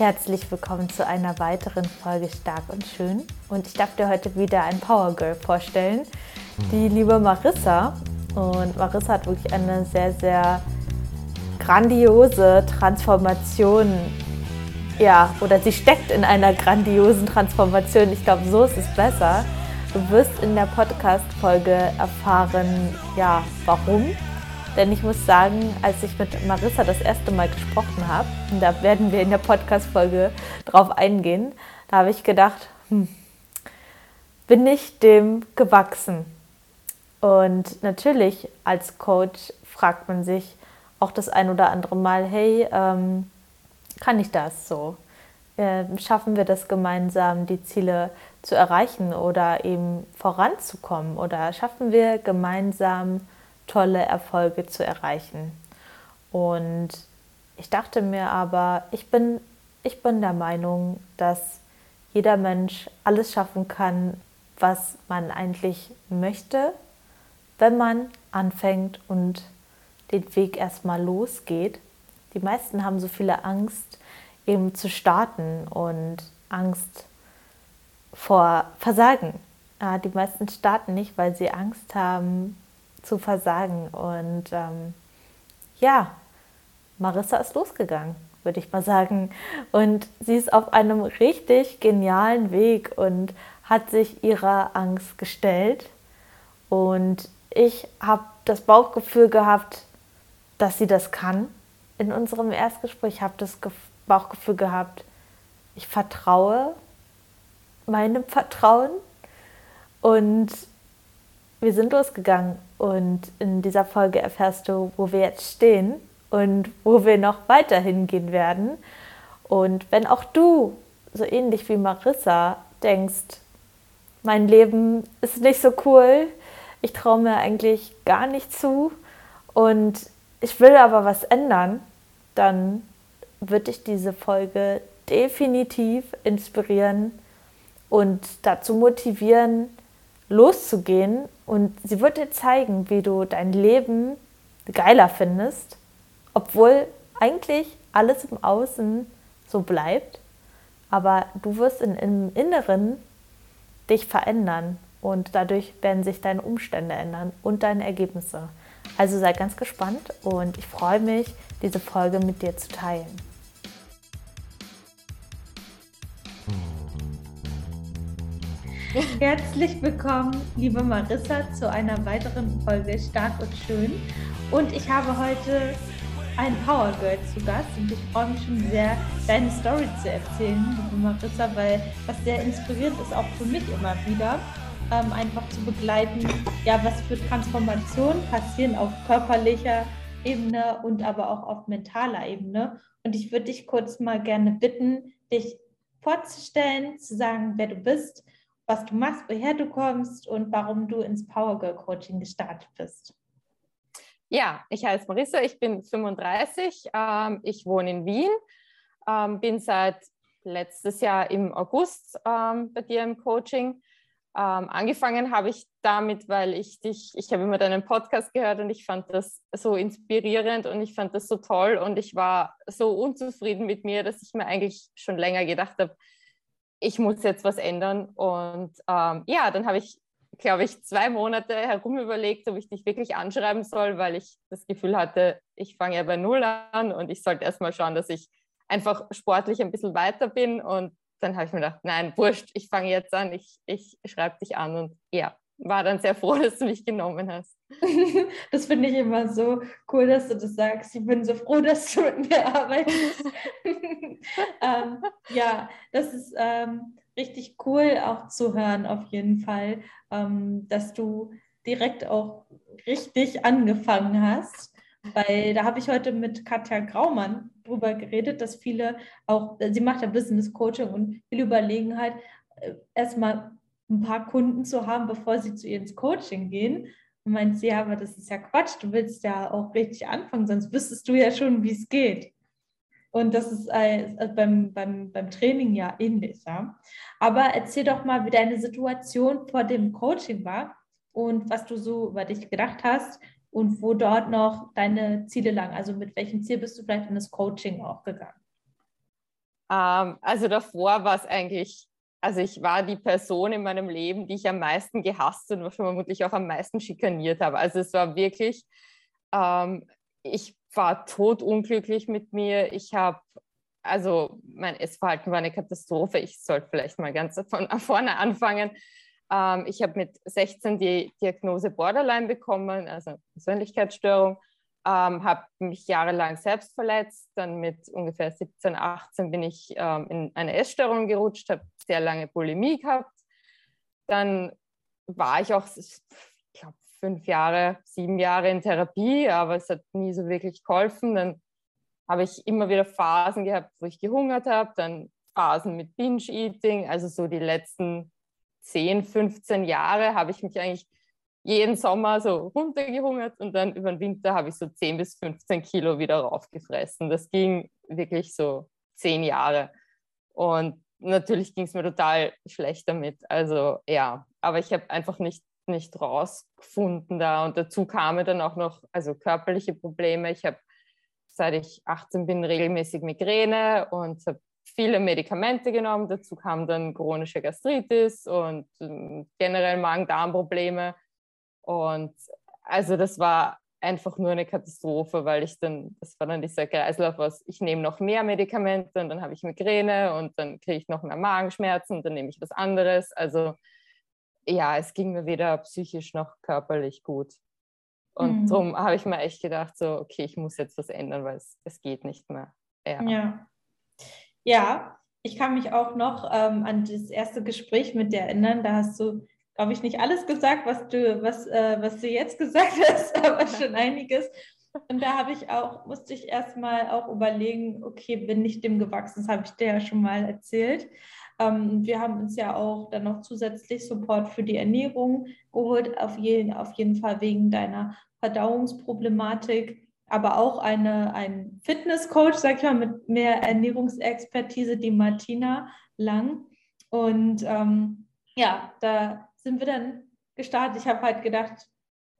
Herzlich willkommen zu einer weiteren Folge Stark und Schön. Und ich darf dir heute wieder ein Power Girl vorstellen, die liebe Marissa. Und Marissa hat wirklich eine sehr, sehr grandiose Transformation. Ja, oder sie steckt in einer grandiosen Transformation. Ich glaube, so ist es besser. Du wirst in der Podcast-Folge erfahren, ja, warum denn ich muss sagen, als ich mit Marissa das erste Mal gesprochen habe, und da werden wir in der Podcast-Folge drauf eingehen, da habe ich gedacht, hm, bin ich dem gewachsen? Und natürlich als Coach fragt man sich auch das ein oder andere Mal, hey, ähm, kann ich das so? Äh, schaffen wir das gemeinsam, die Ziele zu erreichen oder eben voranzukommen? Oder schaffen wir gemeinsam tolle Erfolge zu erreichen. Und ich dachte mir aber, ich bin, ich bin der Meinung, dass jeder Mensch alles schaffen kann, was man eigentlich möchte, wenn man anfängt und den Weg erstmal losgeht. Die meisten haben so viele Angst, eben zu starten und Angst vor Versagen. Die meisten starten nicht, weil sie Angst haben, zu versagen. Und ähm, ja, Marissa ist losgegangen, würde ich mal sagen. Und sie ist auf einem richtig genialen Weg und hat sich ihrer Angst gestellt. Und ich habe das Bauchgefühl gehabt, dass sie das kann. In unserem Erstgespräch Ich habe das Bauchgefühl gehabt, ich vertraue meinem Vertrauen. Und wir sind losgegangen und in dieser Folge erfährst du, wo wir jetzt stehen und wo wir noch weiterhin gehen werden. Und wenn auch du, so ähnlich wie Marissa, denkst, mein Leben ist nicht so cool, ich traue mir eigentlich gar nicht zu und ich will aber was ändern, dann wird dich diese Folge definitiv inspirieren und dazu motivieren, loszugehen und sie wird dir zeigen, wie du dein Leben geiler findest, obwohl eigentlich alles im Außen so bleibt, aber du wirst in, im Inneren dich verändern und dadurch werden sich deine Umstände ändern und deine Ergebnisse. Also sei ganz gespannt und ich freue mich, diese Folge mit dir zu teilen. Herzlich willkommen, liebe Marissa, zu einer weiteren Folge Stark und Schön. Und ich habe heute ein Power Girl zu Gast und ich freue mich schon sehr, deine Story zu erzählen, liebe Marissa, weil was sehr inspirierend ist, auch für mich immer wieder, ähm, einfach zu begleiten, ja, was für Transformationen passieren auf körperlicher Ebene und aber auch auf mentaler Ebene. Und ich würde dich kurz mal gerne bitten, dich vorzustellen, zu sagen, wer du bist was du machst, woher du kommst und warum du ins Power Girl Coaching gestartet bist. Ja, ich heiße Marissa, ich bin 35, ähm, ich wohne in Wien, ähm, bin seit letztes Jahr im August ähm, bei dir im Coaching. Ähm, angefangen habe ich damit, weil ich dich, ich habe immer deinen Podcast gehört und ich fand das so inspirierend und ich fand das so toll und ich war so unzufrieden mit mir, dass ich mir eigentlich schon länger gedacht habe, ich muss jetzt was ändern. Und ähm, ja, dann habe ich, glaube ich, zwei Monate herum überlegt, ob ich dich wirklich anschreiben soll, weil ich das Gefühl hatte, ich fange ja bei Null an und ich sollte erstmal schauen, dass ich einfach sportlich ein bisschen weiter bin. Und dann habe ich mir gedacht, nein, wurscht, ich fange jetzt an, ich, ich schreibe dich an. Und ja, war dann sehr froh, dass du mich genommen hast. Das finde ich immer so cool, dass du das sagst. Ich bin so froh, dass du mit mir arbeitest. ähm, ja, das ist ähm, richtig cool auch zu hören, auf jeden Fall, ähm, dass du direkt auch richtig angefangen hast. Weil da habe ich heute mit Katja Graumann drüber geredet, dass viele auch, sie macht ja Business Coaching und viele überlegen halt, äh, erstmal ein paar Kunden zu haben, bevor sie zu ihr ins Coaching gehen. Und meint sie, ja, aber das ist ja Quatsch, du willst ja auch richtig anfangen, sonst wüsstest du ja schon, wie es geht. Und das ist äh, beim, beim, beim Training ja ähnlich. Ja? Aber erzähl doch mal, wie deine Situation vor dem Coaching war und was du so über dich gedacht hast und wo dort noch deine Ziele lagen. Also mit welchem Ziel bist du vielleicht in das Coaching auch gegangen? Ähm, also davor war es eigentlich, also ich war die Person in meinem Leben, die ich am meisten gehasst und vermutlich auch am meisten schikaniert habe. Also es war wirklich, ähm, ich war totunglücklich mit mir. Ich habe, also mein Essverhalten war eine Katastrophe. Ich sollte vielleicht mal ganz von vorne anfangen. Ähm, ich habe mit 16 die Diagnose Borderline bekommen, also Persönlichkeitsstörung. Ähm, habe mich jahrelang selbst verletzt. Dann mit ungefähr 17, 18 bin ich ähm, in eine Essstörung gerutscht, habe sehr lange Bulimie gehabt. Dann war ich auch, ich glaube, fünf Jahre, sieben Jahre in Therapie, aber es hat nie so wirklich geholfen. Dann habe ich immer wieder Phasen gehabt, wo ich gehungert habe, dann Phasen mit Binge-Eating, also so die letzten 10, 15 Jahre habe ich mich eigentlich jeden Sommer so runtergehungert und dann über den Winter habe ich so 10 bis 15 Kilo wieder raufgefressen. Das ging wirklich so zehn Jahre. Und natürlich ging es mir total schlecht damit. Also ja, aber ich habe einfach nicht, nicht rausgefunden da. Und dazu kamen dann auch noch also körperliche Probleme. Ich habe, seit ich 18 bin, regelmäßig Migräne und habe viele Medikamente genommen. Dazu kam dann chronische Gastritis und ähm, generell Magen-Darm-Probleme. Und also das war einfach nur eine Katastrophe, weil ich dann, das war dann dieser Kreislauf aus, ich nehme noch mehr Medikamente und dann habe ich Migräne und dann kriege ich noch mehr Magenschmerzen und dann nehme ich was anderes. Also ja, es ging mir weder psychisch noch körperlich gut. Und mhm. darum habe ich mir echt gedacht, so, okay, ich muss jetzt was ändern, weil es, es geht nicht mehr. Ja. ja. ja. ich kann mich auch noch ähm, an das erste Gespräch mit dir erinnern. Da hast du glaube ich, nicht alles gesagt, was du, was, äh, was du jetzt gesagt hast, aber schon einiges. Und da habe ich auch, musste ich erstmal auch überlegen, okay, bin ich dem gewachsen? Das habe ich dir ja schon mal erzählt. Ähm, wir haben uns ja auch dann noch zusätzlich Support für die Ernährung geholt, auf jeden, auf jeden Fall wegen deiner Verdauungsproblematik, aber auch eine, ein Fitnesscoach, sag ich mal, mit mehr Ernährungsexpertise, die Martina Lang. Und ähm, ja, da sind wir dann gestartet. Ich habe halt gedacht,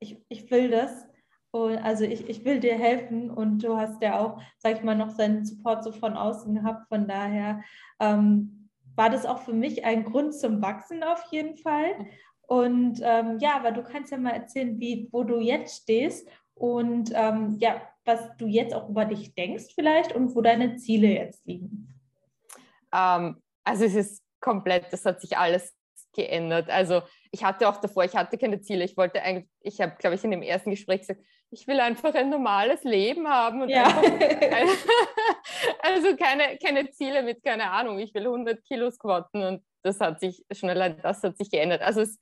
ich, ich will das. Und also ich, ich will dir helfen und du hast ja auch, sag ich mal, noch seinen Support so von außen gehabt. Von daher ähm, war das auch für mich ein Grund zum Wachsen auf jeden Fall. Und ähm, ja, aber du kannst ja mal erzählen, wie, wo du jetzt stehst und ähm, ja, was du jetzt auch über dich denkst vielleicht und wo deine Ziele jetzt liegen. Ähm, also es ist komplett, das hat sich alles geändert. Also ich hatte auch davor, ich hatte keine Ziele. Ich wollte eigentlich, ich habe, glaube ich, in dem ersten Gespräch gesagt, ich will einfach ein normales Leben haben ja. keine, also keine, keine Ziele mit, keine Ahnung, ich will 100 Kilo squatten und das hat sich, schon allein das hat sich geändert. Also es,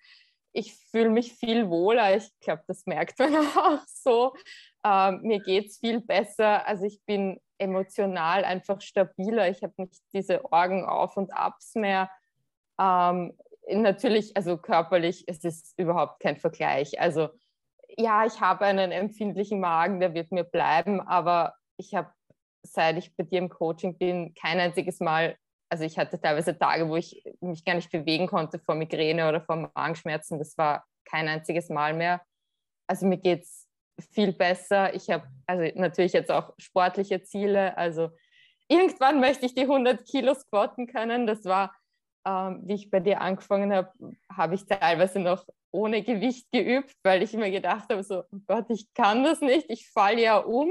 ich fühle mich viel wohler, ich glaube, das merkt man auch so. Ähm, mir geht es viel besser, also ich bin emotional einfach stabiler, ich habe nicht diese Orgen auf und abs mehr. Ähm, natürlich, also körperlich ist es überhaupt kein Vergleich. Also ja, ich habe einen empfindlichen Magen, der wird mir bleiben, aber ich habe, seit ich bei dir im Coaching bin, kein einziges Mal, also ich hatte teilweise Tage, wo ich mich gar nicht bewegen konnte vor Migräne oder vor Magenschmerzen. Das war kein einziges Mal mehr. Also mir geht es viel besser. Ich habe also natürlich jetzt auch sportliche Ziele. Also irgendwann möchte ich die 100 Kilo squatten können. Das war ähm, wie ich bei dir angefangen habe, habe ich teilweise noch ohne Gewicht geübt, weil ich mir gedacht habe, so, oh Gott, ich kann das nicht, ich falle ja um.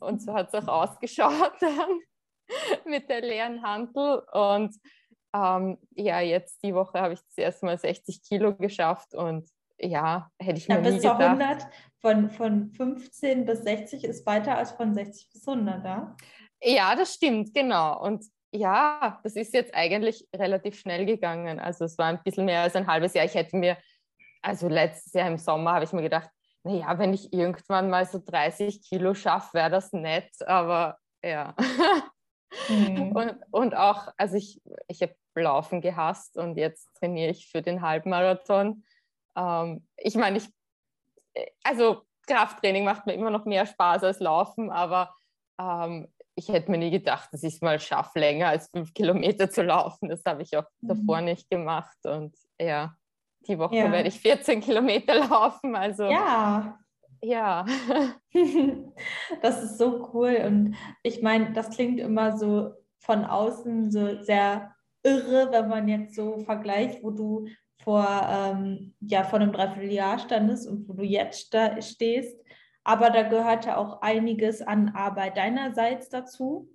Und so hat es auch ausgeschaut dann mit der leeren Handel. Und ähm, ja, jetzt die Woche habe ich das erste Mal 60 Kilo geschafft und ja, hätte ich mir ja, bis nie gedacht. 100, von, von 15 bis 60 ist weiter als von 60 bis 100, ja? Ja, das stimmt, genau. Und ja, das ist jetzt eigentlich relativ schnell gegangen. Also es war ein bisschen mehr als ein halbes Jahr. Ich hätte mir, also letztes Jahr im Sommer habe ich mir gedacht, naja, wenn ich irgendwann mal so 30 Kilo schaffe, wäre das nett, aber ja. Mhm. Und, und auch, also ich, ich habe Laufen gehasst und jetzt trainiere ich für den Halbmarathon. Ähm, ich meine, ich, also Krafttraining macht mir immer noch mehr Spaß als Laufen, aber ähm, ich hätte mir nie gedacht, dass ich es mal schaffe, länger als fünf Kilometer zu laufen. Das habe ich auch mhm. davor nicht gemacht. Und ja, die Woche ja. werde ich 14 Kilometer laufen. Also ja. Ja. das ist so cool. Und ich meine, das klingt immer so von außen so sehr irre, wenn man jetzt so vergleicht, wo du vor, ähm, ja, vor einem Dreivierteljahr standest und wo du jetzt da stehst. Aber da gehört ja auch einiges an Arbeit deinerseits dazu.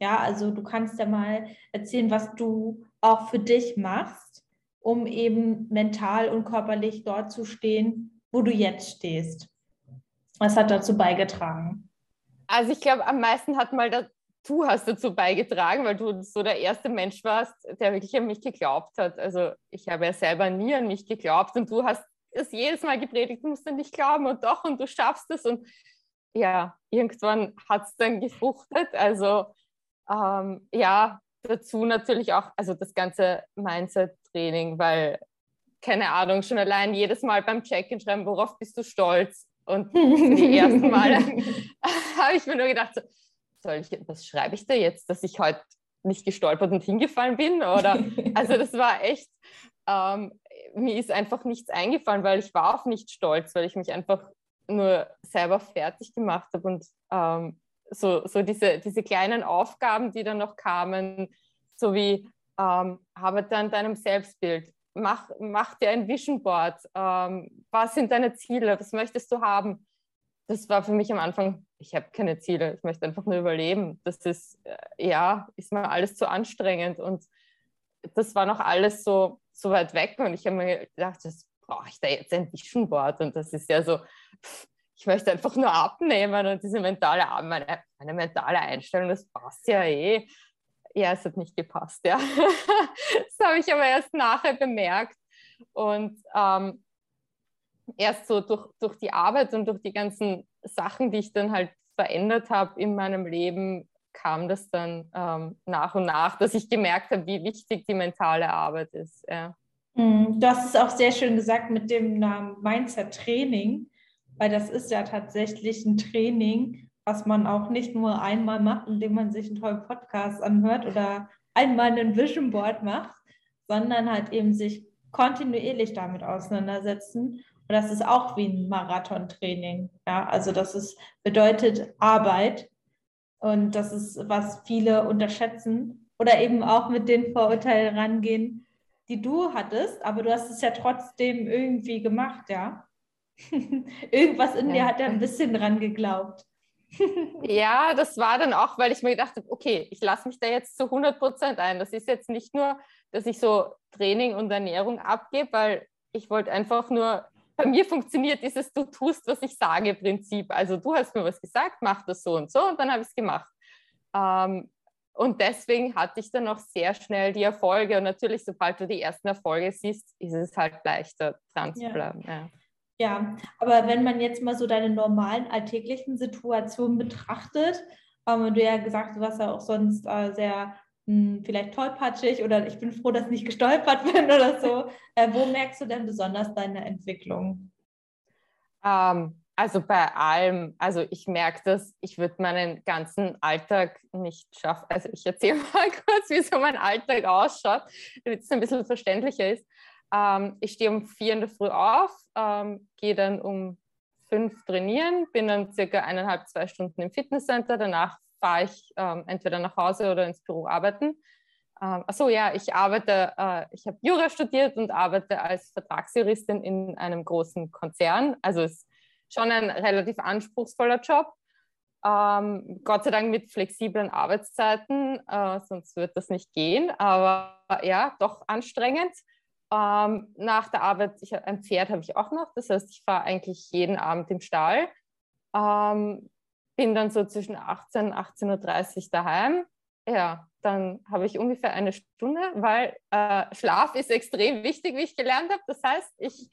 Ja, also du kannst ja mal erzählen, was du auch für dich machst, um eben mental und körperlich dort zu stehen, wo du jetzt stehst. Was hat dazu beigetragen? Also ich glaube, am meisten hat mal du hast dazu beigetragen, weil du so der erste Mensch warst, der wirklich an mich geglaubt hat. Also ich habe ja selber nie an mich geglaubt und du hast es jedes Mal gepredigt, du musst an dich glauben und doch und du schaffst es und ja, irgendwann hat es dann gefruchtet. Also ähm, ja, dazu natürlich auch, also das ganze Mindset-Training, weil, keine Ahnung, schon allein jedes Mal beim Check-in schreiben, worauf bist du stolz? Und die ersten Male habe ich mir nur gedacht, so, soll ich, was schreibe ich da jetzt, dass ich heute nicht gestolpert und hingefallen bin? Oder also das war echt, ähm, mir ist einfach nichts eingefallen, weil ich war auch nicht stolz, weil ich mich einfach nur selber fertig gemacht habe und ähm, so, so diese, diese kleinen Aufgaben, die dann noch kamen, so wie ähm, arbeite an deinem Selbstbild, mach, mach dir ein Vision Board, ähm, was sind deine Ziele, was möchtest du haben? Das war für mich am Anfang, ich habe keine Ziele, ich möchte einfach nur überleben. Das ist, äh, ja, ist mir alles zu anstrengend und das war noch alles so, so weit weg und ich habe mir gedacht, das brauche ich da jetzt ein Vision Board und das ist ja so, ich möchte einfach nur abnehmen und diese mentale, meine, meine mentale Einstellung, das passt ja eh. Ja, es hat nicht gepasst, ja. das habe ich aber erst nachher bemerkt. Und ähm, erst so durch, durch die Arbeit und durch die ganzen Sachen, die ich dann halt verändert habe in meinem Leben, kam das dann ähm, nach und nach, dass ich gemerkt habe, wie wichtig die mentale Arbeit ist. Ja. Mhm. Du hast es auch sehr schön gesagt mit dem Namen Mindset-Training weil das ist ja tatsächlich ein Training, was man auch nicht nur einmal macht, indem man sich einen tollen Podcast anhört oder einmal ein Vision Board macht, sondern halt eben sich kontinuierlich damit auseinandersetzen. Und das ist auch wie ein Marathontraining. Ja, also das ist, bedeutet Arbeit. Und das ist, was viele unterschätzen oder eben auch mit den Vorurteilen rangehen, die du hattest. Aber du hast es ja trotzdem irgendwie gemacht, ja. Irgendwas in ja. mir hat ja ein bisschen dran geglaubt. ja, das war dann auch, weil ich mir gedacht habe, okay, ich lasse mich da jetzt zu 100 Prozent ein. Das ist jetzt nicht nur, dass ich so Training und Ernährung abgebe, weil ich wollte einfach nur, bei mir funktioniert dieses Du tust, was ich sage Prinzip. Also du hast mir was gesagt, mach das so und so und dann habe ich es gemacht. Ähm, und deswegen hatte ich dann auch sehr schnell die Erfolge. Und natürlich, sobald du die ersten Erfolge siehst, ist es halt leichter, dran zu bleiben. Ja. Ja. Ja, aber wenn man jetzt mal so deine normalen alltäglichen Situationen betrachtet, ähm, du ja gesagt, du warst ja auch sonst äh, sehr hm, vielleicht tollpatschig oder ich bin froh, dass ich nicht gestolpert bin oder so. Äh, wo merkst du denn besonders deine Entwicklung? Ähm, also bei allem, also ich merke das, ich würde meinen ganzen Alltag nicht schaffen. Also ich erzähle mal kurz, wie so mein Alltag ausschaut, damit es ein bisschen verständlicher ist. Ähm, ich stehe um vier in der Früh auf, ähm, gehe dann um fünf trainieren, bin dann circa eineinhalb, zwei Stunden im Fitnesscenter. Danach fahre ich ähm, entweder nach Hause oder ins Büro arbeiten. Ähm, achso, ja, ich arbeite, äh, ich habe Jura studiert und arbeite als Vertragsjuristin in einem großen Konzern. Also ist schon ein relativ anspruchsvoller Job. Ähm, Gott sei Dank mit flexiblen Arbeitszeiten, äh, sonst wird das nicht gehen. Aber ja, doch anstrengend. Ähm, nach der Arbeit, ich, ein Pferd habe ich auch noch, das heißt, ich fahre eigentlich jeden Abend im Stall. Ähm, bin dann so zwischen 18 und 18.30 Uhr daheim. Ja, dann habe ich ungefähr eine Stunde, weil äh, Schlaf ist extrem wichtig, wie ich gelernt habe. Das heißt, ich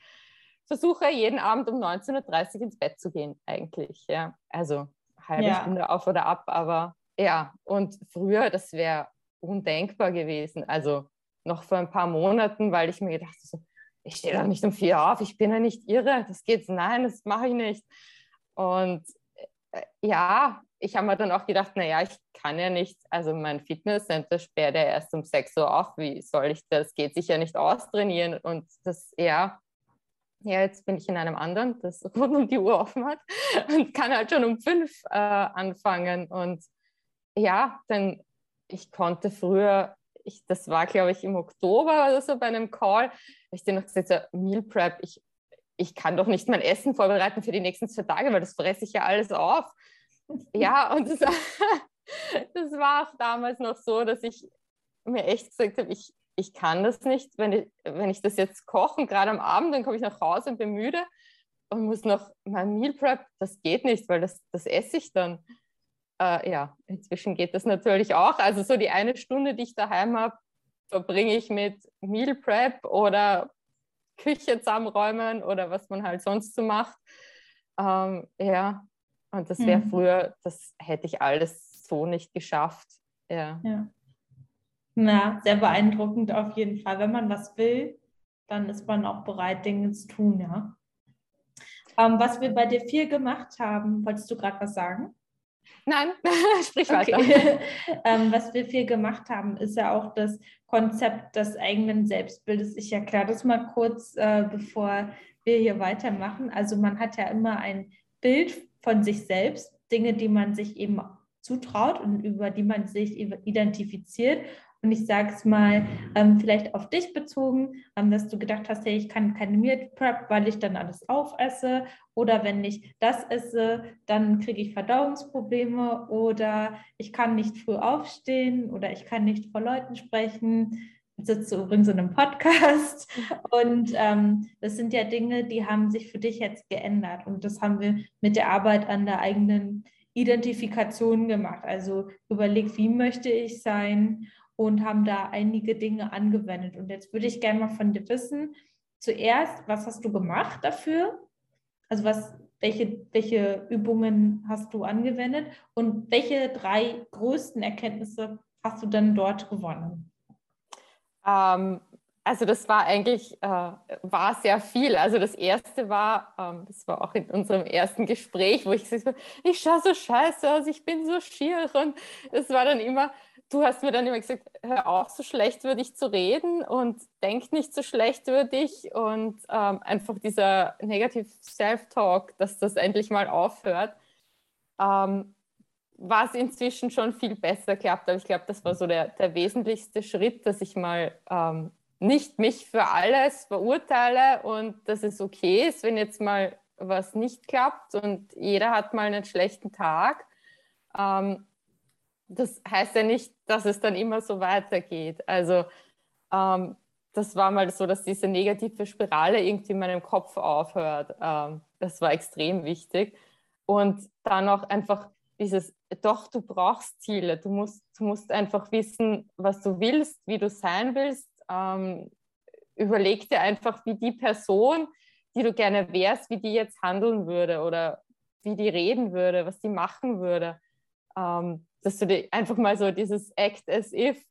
versuche jeden Abend um 19.30 Uhr ins Bett zu gehen, eigentlich. Ja. Also halbe ja. Stunde auf oder ab, aber ja, und früher, das wäre undenkbar gewesen. Also noch vor ein paar Monaten, weil ich mir gedacht habe, ich stehe doch nicht um vier auf, ich bin ja nicht irre, das geht, nein, das mache ich nicht. Und ja, ich habe mir dann auch gedacht, naja, ich kann ja nicht, also mein Fitnesscenter sperrt ja erst um 6 Uhr auf, wie soll ich das, geht sich ja nicht austrainieren. Und das, ja, ja, jetzt bin ich in einem anderen, das rund um die Uhr offen hat und kann halt schon um fünf äh, anfangen. Und ja, dann ich konnte früher, ich, das war glaube ich im Oktober oder so bei einem Call, ich dir noch gesagt, so, Meal Prep, ich, ich kann doch nicht mein Essen vorbereiten für die nächsten zwei Tage, weil das fresse ich ja alles auf. ja, und das, das war auch damals noch so, dass ich mir echt gesagt habe, ich, ich kann das nicht, wenn ich, wenn ich das jetzt koche, gerade am Abend, dann komme ich nach Hause und bin müde und muss noch mein Meal Prep, das geht nicht, weil das, das esse ich dann. Äh, ja, inzwischen geht das natürlich auch. Also so die eine Stunde, die ich daheim habe, verbringe ich mit Meal Prep oder Küche zusammenräumen oder was man halt sonst so macht. Ähm, ja, und das wäre mhm. früher, das hätte ich alles so nicht geschafft. Ja. ja. Na, sehr beeindruckend auf jeden Fall. Wenn man was will, dann ist man auch bereit, Dinge zu tun, ja. Ähm, was wir bei dir viel gemacht haben, wolltest du gerade was sagen? Nein, sprich weiter. Okay. ähm, was wir viel gemacht haben, ist ja auch das Konzept des eigenen Selbstbildes. Ich erkläre das mal kurz, äh, bevor wir hier weitermachen. Also man hat ja immer ein Bild von sich selbst, Dinge, die man sich eben zutraut und über die man sich identifiziert. Und ich sage es mal ähm, vielleicht auf dich bezogen, ähm, dass du gedacht hast, hey, ich kann keine Meal Prep, weil ich dann alles aufesse. Oder wenn ich das esse, dann kriege ich Verdauungsprobleme. Oder ich kann nicht früh aufstehen. Oder ich kann nicht vor Leuten sprechen. Sitze übrigens in einem Podcast. Und ähm, das sind ja Dinge, die haben sich für dich jetzt geändert. Und das haben wir mit der Arbeit an der eigenen Identifikation gemacht. Also überleg, wie möchte ich sein und haben da einige Dinge angewendet. Und jetzt würde ich gerne mal von dir wissen, zuerst, was hast du gemacht dafür? Also was, welche, welche Übungen hast du angewendet und welche drei größten Erkenntnisse hast du dann dort gewonnen? Ähm, also das war eigentlich, äh, war sehr viel. Also das erste war, ähm, das war auch in unserem ersten Gespräch, wo ich gesagt habe, ich schaue so scheiße aus, ich bin so schier und es war dann immer, du hast mir dann immer gesagt, hör auf, so schlecht über dich zu reden und denk nicht so schlecht über dich und ähm, einfach dieser Negative Self-Talk, dass das endlich mal aufhört, ähm, was inzwischen schon viel besser klappt. Aber ich glaube, das war so der, der wesentlichste Schritt, dass ich mal ähm, nicht mich für alles verurteile und dass es okay ist, wenn jetzt mal was nicht klappt und jeder hat mal einen schlechten Tag. Ähm, das heißt ja nicht, dass es dann immer so weitergeht. Also ähm, das war mal so, dass diese negative Spirale irgendwie in meinem Kopf aufhört. Ähm, das war extrem wichtig. Und dann auch einfach dieses, doch, du brauchst Ziele. Du musst, du musst einfach wissen, was du willst, wie du sein willst. Ähm, überleg dir einfach, wie die Person, die du gerne wärst, wie die jetzt handeln würde oder wie die reden würde, was die machen würde. Ähm, dass du dir einfach mal so dieses Act as if,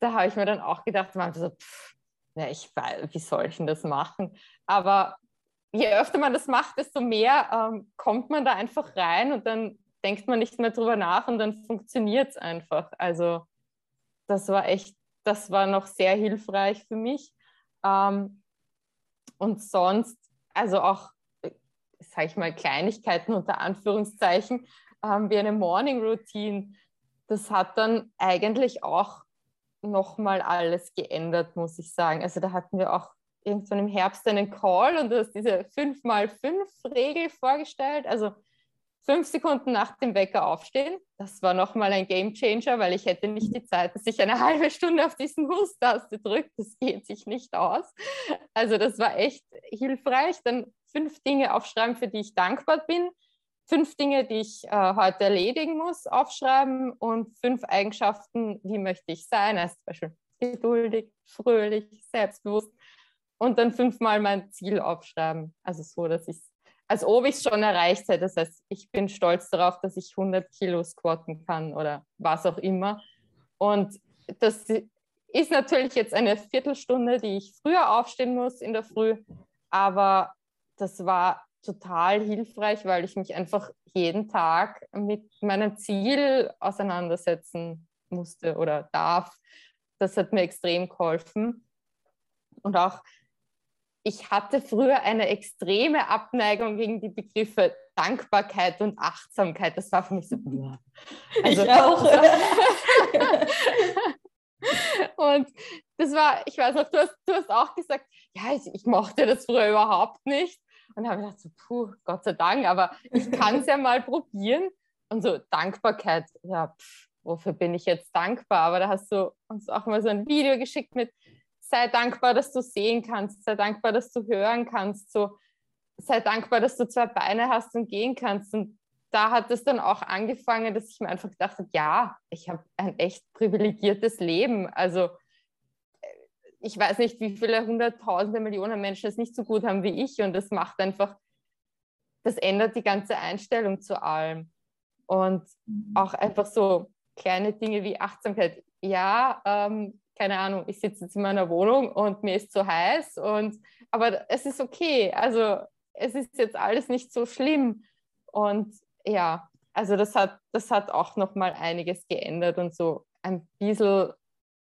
da habe ich mir dann auch gedacht, man so, pff, ja, ich wie soll ich denn das machen? Aber je öfter man das macht, desto mehr ähm, kommt man da einfach rein und dann denkt man nicht mehr drüber nach und dann funktioniert es einfach. Also das war echt, das war noch sehr hilfreich für mich. Ähm, und sonst, also auch, äh, sage ich mal, Kleinigkeiten unter Anführungszeichen, haben wir eine Morning Routine. Das hat dann eigentlich auch nochmal alles geändert, muss ich sagen. Also da hatten wir auch irgendwann im Herbst einen Call und du hast diese 5x5-Regel vorgestellt. Also fünf Sekunden nach dem Wecker aufstehen. Das war nochmal ein Game Changer, weil ich hätte nicht die Zeit, dass ich eine halbe Stunde auf diesen Hust-Taste drücke. Das geht sich nicht aus. Also das war echt hilfreich. Dann fünf Dinge aufschreiben, für die ich dankbar bin fünf Dinge, die ich äh, heute erledigen muss, aufschreiben und fünf Eigenschaften, wie möchte ich sein, als zum Beispiel geduldig, fröhlich, selbstbewusst und dann fünfmal mein Ziel aufschreiben. Also so, dass ich als ob ich es schon erreicht hätte. Das heißt, ich bin stolz darauf, dass ich 100 Kilo squatten kann oder was auch immer. Und das ist natürlich jetzt eine Viertelstunde, die ich früher aufstehen muss in der Früh, aber das war total hilfreich, weil ich mich einfach jeden Tag mit meinem Ziel auseinandersetzen musste oder darf. Das hat mir extrem geholfen. Und auch, ich hatte früher eine extreme Abneigung gegen die Begriffe Dankbarkeit und Achtsamkeit, das war für mich so. Also, ich auch. und das war, ich weiß noch, du hast, du hast auch gesagt, ja, ich, ich mochte das früher überhaupt nicht. Und habe gedacht, so, puh, Gott sei Dank, aber ich kann es ja mal probieren. Und so Dankbarkeit, ja, pff, wofür bin ich jetzt dankbar? Aber da hast du uns auch mal so ein Video geschickt mit, sei dankbar, dass du sehen kannst, sei dankbar, dass du hören kannst, so, sei dankbar, dass du zwei Beine hast und gehen kannst. Und da hat es dann auch angefangen, dass ich mir einfach gedacht habe, ja, ich habe ein echt privilegiertes Leben. Also ich weiß nicht, wie viele hunderttausende Millionen Menschen es nicht so gut haben wie ich. Und das macht einfach, das ändert die ganze Einstellung zu allem. Und mhm. auch einfach so kleine Dinge wie Achtsamkeit. Ja, ähm, keine Ahnung, ich sitze jetzt in meiner Wohnung und mir ist zu heiß. Und, aber es ist okay. Also es ist jetzt alles nicht so schlimm. Und ja, also das hat, das hat auch noch mal einiges geändert und so ein bisschen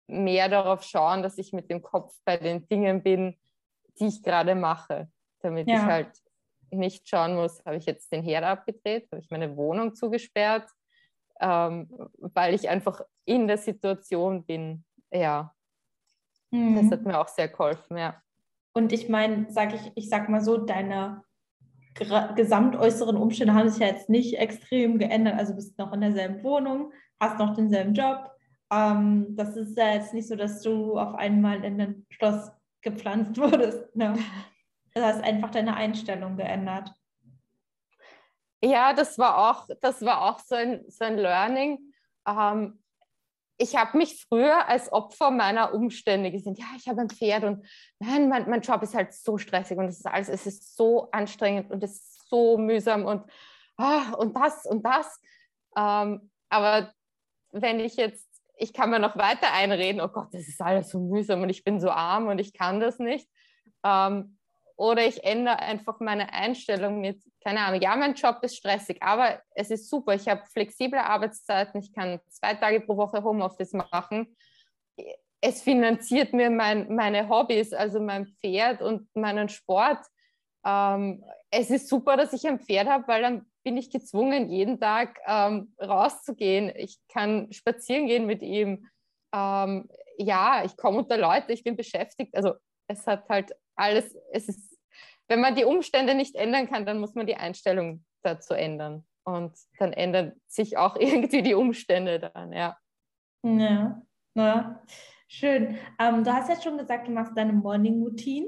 mehr darauf schauen, dass ich mit dem Kopf bei den Dingen bin, die ich gerade mache, damit ja. ich halt nicht schauen muss, habe ich jetzt den Herd abgedreht, habe ich meine Wohnung zugesperrt, ähm, weil ich einfach in der Situation bin. Ja, mhm. das hat mir auch sehr geholfen, ja. Und ich meine, sag ich, ich sag mal so, deine gesamtäußeren Umstände haben sich ja jetzt nicht extrem geändert. Also bist noch in derselben Wohnung, hast noch denselben Job, ähm, das ist ja jetzt nicht so, dass du auf einmal in ein Schloss gepflanzt wurdest. Ne? Du hast einfach deine Einstellung geändert. Ja, das war auch, das war auch so ein, so ein Learning. Ähm, ich habe mich früher als Opfer meiner Umstände gesehen. Ja, ich habe ein Pferd und nein, mein, mein Job ist halt so stressig und es ist alles, es ist so anstrengend und es ist so mühsam und, ah, und das und das. Ähm, aber wenn ich jetzt ich kann mir noch weiter einreden, oh Gott, das ist alles so mühsam und ich bin so arm und ich kann das nicht. Ähm, oder ich ändere einfach meine Einstellung mit, keine Ahnung, ja, mein Job ist stressig, aber es ist super. Ich habe flexible Arbeitszeiten, ich kann zwei Tage pro Woche Homeoffice machen. Es finanziert mir mein, meine Hobbys, also mein Pferd und meinen Sport. Ähm, es ist super, dass ich ein Pferd habe, weil dann bin ich gezwungen, jeden Tag ähm, rauszugehen. Ich kann spazieren gehen mit ihm. Ähm, ja, ich komme unter Leute, ich bin beschäftigt. Also es hat halt alles, es ist, wenn man die Umstände nicht ändern kann, dann muss man die Einstellung dazu ändern. Und dann ändern sich auch irgendwie die Umstände dann, ja. Ja, ja. schön. Ähm, du hast ja schon gesagt, du machst deine Morning Routine.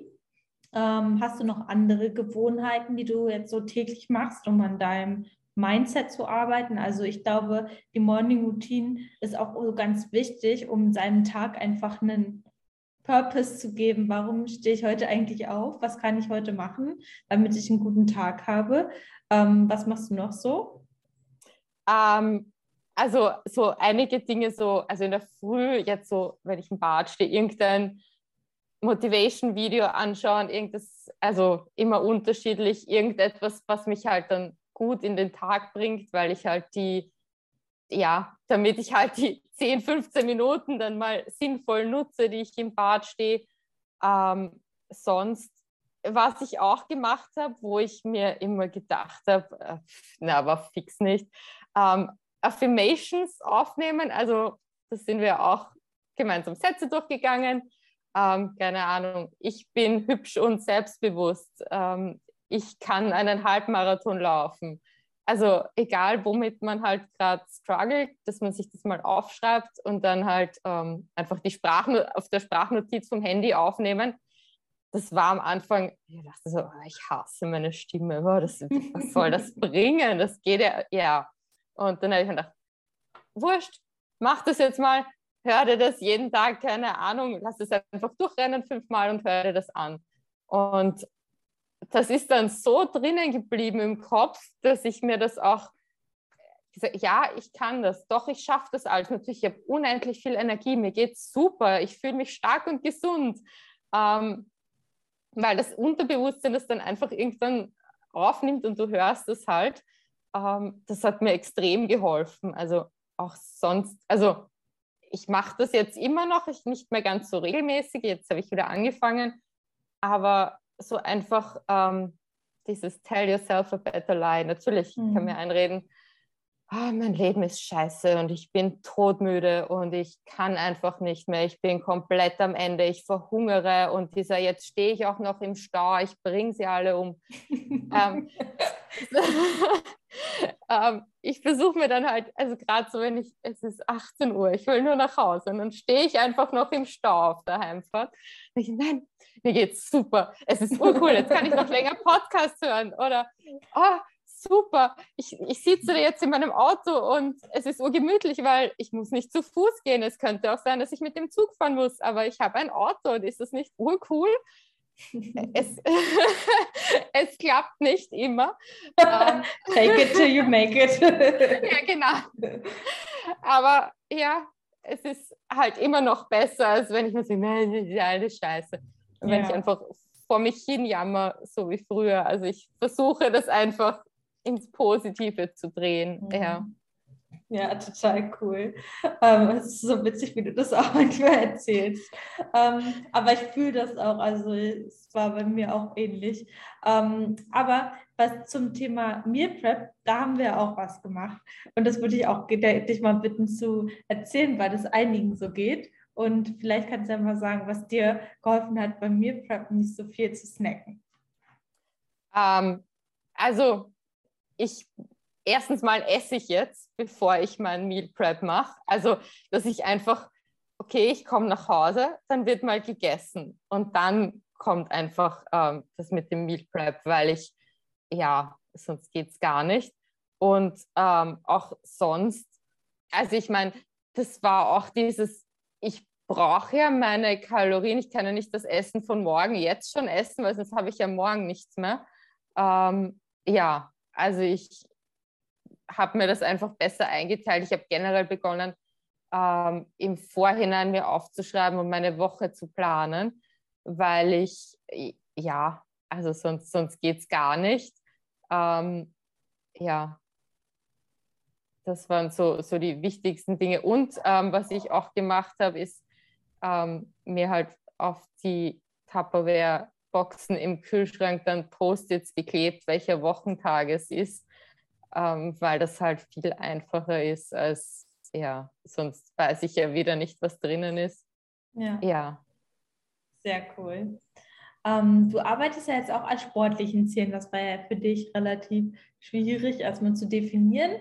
Ähm, hast du noch andere Gewohnheiten, die du jetzt so täglich machst, um an deinem Mindset zu arbeiten? Also ich glaube, die Morning Routine ist auch ganz wichtig, um seinem Tag einfach einen Purpose zu geben. Warum stehe ich heute eigentlich auf? Was kann ich heute machen, damit ich einen guten Tag habe? Ähm, was machst du noch so? Ähm, also so einige Dinge so, also in der Früh jetzt so, wenn ich im Bad stehe, irgendein Motivation-Video anschauen, irgendwas, also immer unterschiedlich, irgendetwas, was mich halt dann gut in den Tag bringt, weil ich halt die, ja, damit ich halt die 10, 15 Minuten dann mal sinnvoll nutze, die ich im Bad stehe. Ähm, sonst, was ich auch gemacht habe, wo ich mir immer gedacht habe, äh, na, aber fix nicht, ähm, Affirmations aufnehmen, also das sind wir auch gemeinsam Sätze durchgegangen ähm, keine Ahnung, ich bin hübsch und selbstbewusst, ähm, ich kann einen Halbmarathon laufen. Also egal, womit man halt gerade struggelt, dass man sich das mal aufschreibt und dann halt ähm, einfach die Sprachno auf der Sprachnotiz vom Handy aufnehmen. Das war am Anfang, ich dachte so, ah, ich hasse meine Stimme, das, was soll das bringen? Das geht ja, ja. Und dann habe ich mir gedacht, wurscht, mach das jetzt mal, hör dir das jeden Tag, keine Ahnung, lass es einfach durchrennen fünfmal und hör dir das an. Und das ist dann so drinnen geblieben im Kopf, dass ich mir das auch gesagt, ja, ich kann das, doch, ich schaffe das alles. Natürlich, ich habe unendlich viel Energie, mir geht es super, ich fühle mich stark und gesund. Ähm, weil das Unterbewusstsein das dann einfach irgendwann aufnimmt und du hörst es halt. Ähm, das hat mir extrem geholfen. Also auch sonst, also ich mache das jetzt immer noch, ich nicht mehr ganz so regelmäßig, jetzt habe ich wieder angefangen, aber so einfach, ähm, dieses Tell yourself a better lie. Natürlich mhm. kann mir einreden, oh, mein Leben ist scheiße und ich bin todmüde und ich kann einfach nicht mehr. Ich bin komplett am Ende, ich verhungere und dieser, jetzt stehe ich auch noch im Stau, ich bringe sie alle um. ähm, ähm, ich versuche mir dann halt, also gerade so, wenn ich, es ist 18 Uhr, ich will nur nach Hause und dann stehe ich einfach noch im Stau auf der Heimfahrt. Und ich, nein, mir geht's super, es ist urcool, jetzt kann ich noch länger Podcast hören oder, oh, super, ich, ich sitze jetzt in meinem Auto und es ist urgemütlich, weil ich muss nicht zu Fuß gehen. Es könnte auch sein, dass ich mit dem Zug fahren muss, aber ich habe ein Auto und ist das nicht urcool? Es, es klappt nicht immer. Ähm, Take it till you make it. ja, genau. Aber ja, es ist halt immer noch besser, als wenn ich mir sage, nein, das ist alles scheiße. Und wenn ja. ich einfach vor mich hin jammer, so wie früher. Also ich versuche das einfach ins Positive zu drehen. Mhm. Ja. Ja, total cool. Ähm, es ist so witzig, wie du das auch manchmal erzählst. Ähm, aber ich fühle das auch, also es war bei mir auch ähnlich. Ähm, aber was zum Thema Meal Prep, da haben wir auch was gemacht. Und das würde ich auch dich mal bitten zu erzählen, weil das einigen so geht. Und vielleicht kannst du ja mal sagen, was dir geholfen hat, beim Meal Prep nicht so viel zu snacken. Ähm, also ich erstens mal esse ich jetzt, bevor ich mein Meal Prep mache. Also, dass ich einfach, okay, ich komme nach Hause, dann wird mal gegessen und dann kommt einfach ähm, das mit dem Meal Prep, weil ich, ja, sonst geht es gar nicht. Und ähm, auch sonst, also ich meine, das war auch dieses, ich brauche ja meine Kalorien, ich kann ja nicht das Essen von morgen jetzt schon essen, weil sonst habe ich ja morgen nichts mehr. Ähm, ja, also ich habe mir das einfach besser eingeteilt. Ich habe generell begonnen, ähm, im Vorhinein mir aufzuschreiben und meine Woche zu planen, weil ich, ja, also sonst, sonst geht es gar nicht. Ähm, ja, das waren so, so die wichtigsten Dinge. Und ähm, was ich auch gemacht habe, ist ähm, mir halt auf die Tupperware Boxen im Kühlschrank dann Post-its geklebt, welcher Wochentag es ist, ähm, weil das halt viel einfacher ist als, ja, sonst weiß ich ja wieder nicht, was drinnen ist. Ja. ja. Sehr cool. Ähm, du arbeitest ja jetzt auch an sportlichen Zielen. Das war ja für dich relativ schwierig, erstmal zu definieren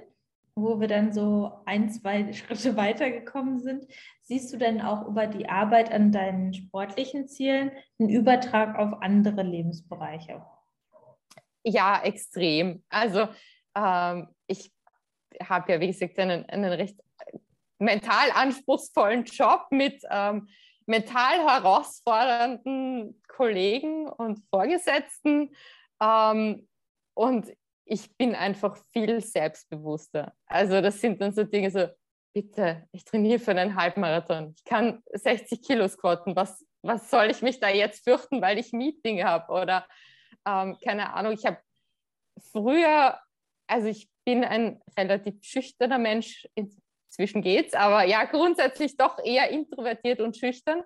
wo wir dann so ein, zwei Schritte weitergekommen sind, siehst du denn auch über die Arbeit an deinen sportlichen Zielen einen Übertrag auf andere Lebensbereiche? Ja, extrem. Also ähm, ich habe ja, wie gesagt, einen, einen recht mental anspruchsvollen Job mit ähm, mental herausfordernden Kollegen und Vorgesetzten. Ähm, und ich bin einfach viel selbstbewusster. Also das sind dann so Dinge so, bitte, ich trainiere für einen Halbmarathon. Ich kann 60 Kilo squatten. Was, was soll ich mich da jetzt fürchten, weil ich Meeting habe? Oder ähm, keine Ahnung, ich habe früher, also ich bin ein relativ schüchterner Mensch, inzwischen geht's, aber ja, grundsätzlich doch eher introvertiert und schüchtern.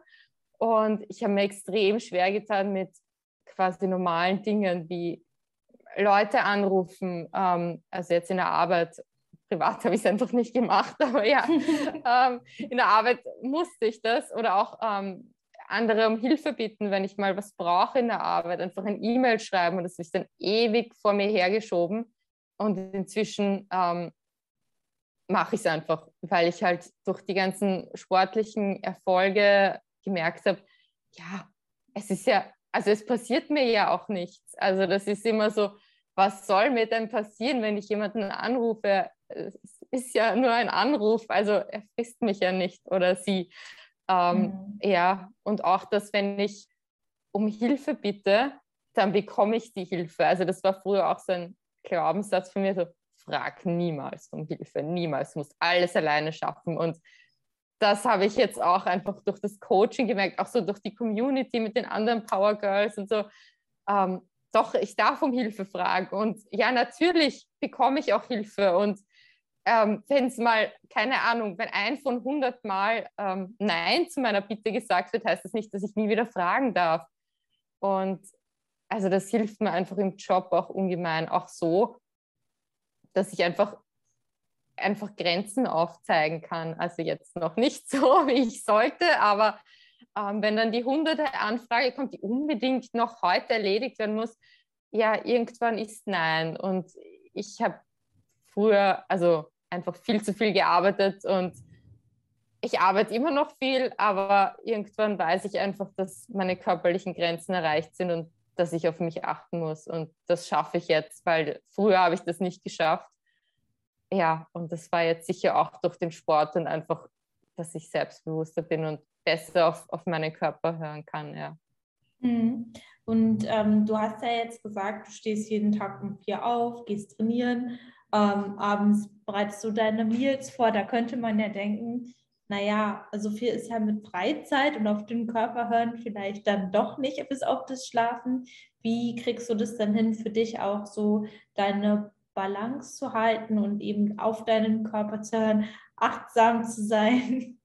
Und ich habe mir extrem schwer getan mit quasi normalen Dingen wie Leute anrufen, ähm, also jetzt in der Arbeit, privat habe ich es einfach nicht gemacht, aber ja, ähm, in der Arbeit musste ich das oder auch ähm, andere um Hilfe bitten, wenn ich mal was brauche in der Arbeit, einfach ein E-Mail schreiben und das ist dann ewig vor mir hergeschoben und inzwischen ähm, mache ich es einfach, weil ich halt durch die ganzen sportlichen Erfolge gemerkt habe, ja, es ist ja, also es passiert mir ja auch nichts. Also das ist immer so, was soll mir denn passieren, wenn ich jemanden anrufe? Es ist ja nur ein Anruf, also er frisst mich ja nicht oder sie. Ähm, mhm. Ja, und auch, dass wenn ich um Hilfe bitte, dann bekomme ich die Hilfe. Also das war früher auch so ein Glaubenssatz von mir, so frag niemals um Hilfe, niemals, du musst alles alleine schaffen. Und das habe ich jetzt auch einfach durch das Coaching gemerkt, auch so durch die Community mit den anderen Power Girls und so. Ähm, doch, ich darf um Hilfe fragen. Und ja, natürlich bekomme ich auch Hilfe. Und ähm, wenn es mal, keine Ahnung, wenn ein von 100 Mal ähm, Nein zu meiner Bitte gesagt wird, heißt das nicht, dass ich nie wieder fragen darf. Und also das hilft mir einfach im Job auch ungemein, auch so, dass ich einfach einfach Grenzen aufzeigen kann. Also jetzt noch nicht so, wie ich sollte, aber ähm, wenn dann die hunderte Anfrage kommt, die unbedingt noch heute erledigt werden muss, ja, irgendwann ist nein. Und ich habe früher also einfach viel zu viel gearbeitet und ich arbeite immer noch viel, aber irgendwann weiß ich einfach, dass meine körperlichen Grenzen erreicht sind und dass ich auf mich achten muss. Und das schaffe ich jetzt, weil früher habe ich das nicht geschafft. Ja, und das war jetzt sicher auch durch den Sport und einfach, dass ich selbstbewusster bin und besser auf, auf meinen Körper hören kann, ja. Mhm. Und ähm, du hast ja jetzt gesagt, du stehst jeden Tag um vier auf, gehst trainieren, ähm, abends bereitest du deine Meals vor. Da könnte man ja denken, naja, so viel ist ja mit Freizeit und auf den Körper hören vielleicht dann doch nicht bis auf das Schlafen. Wie kriegst du das dann hin für dich auch so deine Balance zu halten und eben auf deinen Körper zu hören, achtsam zu sein?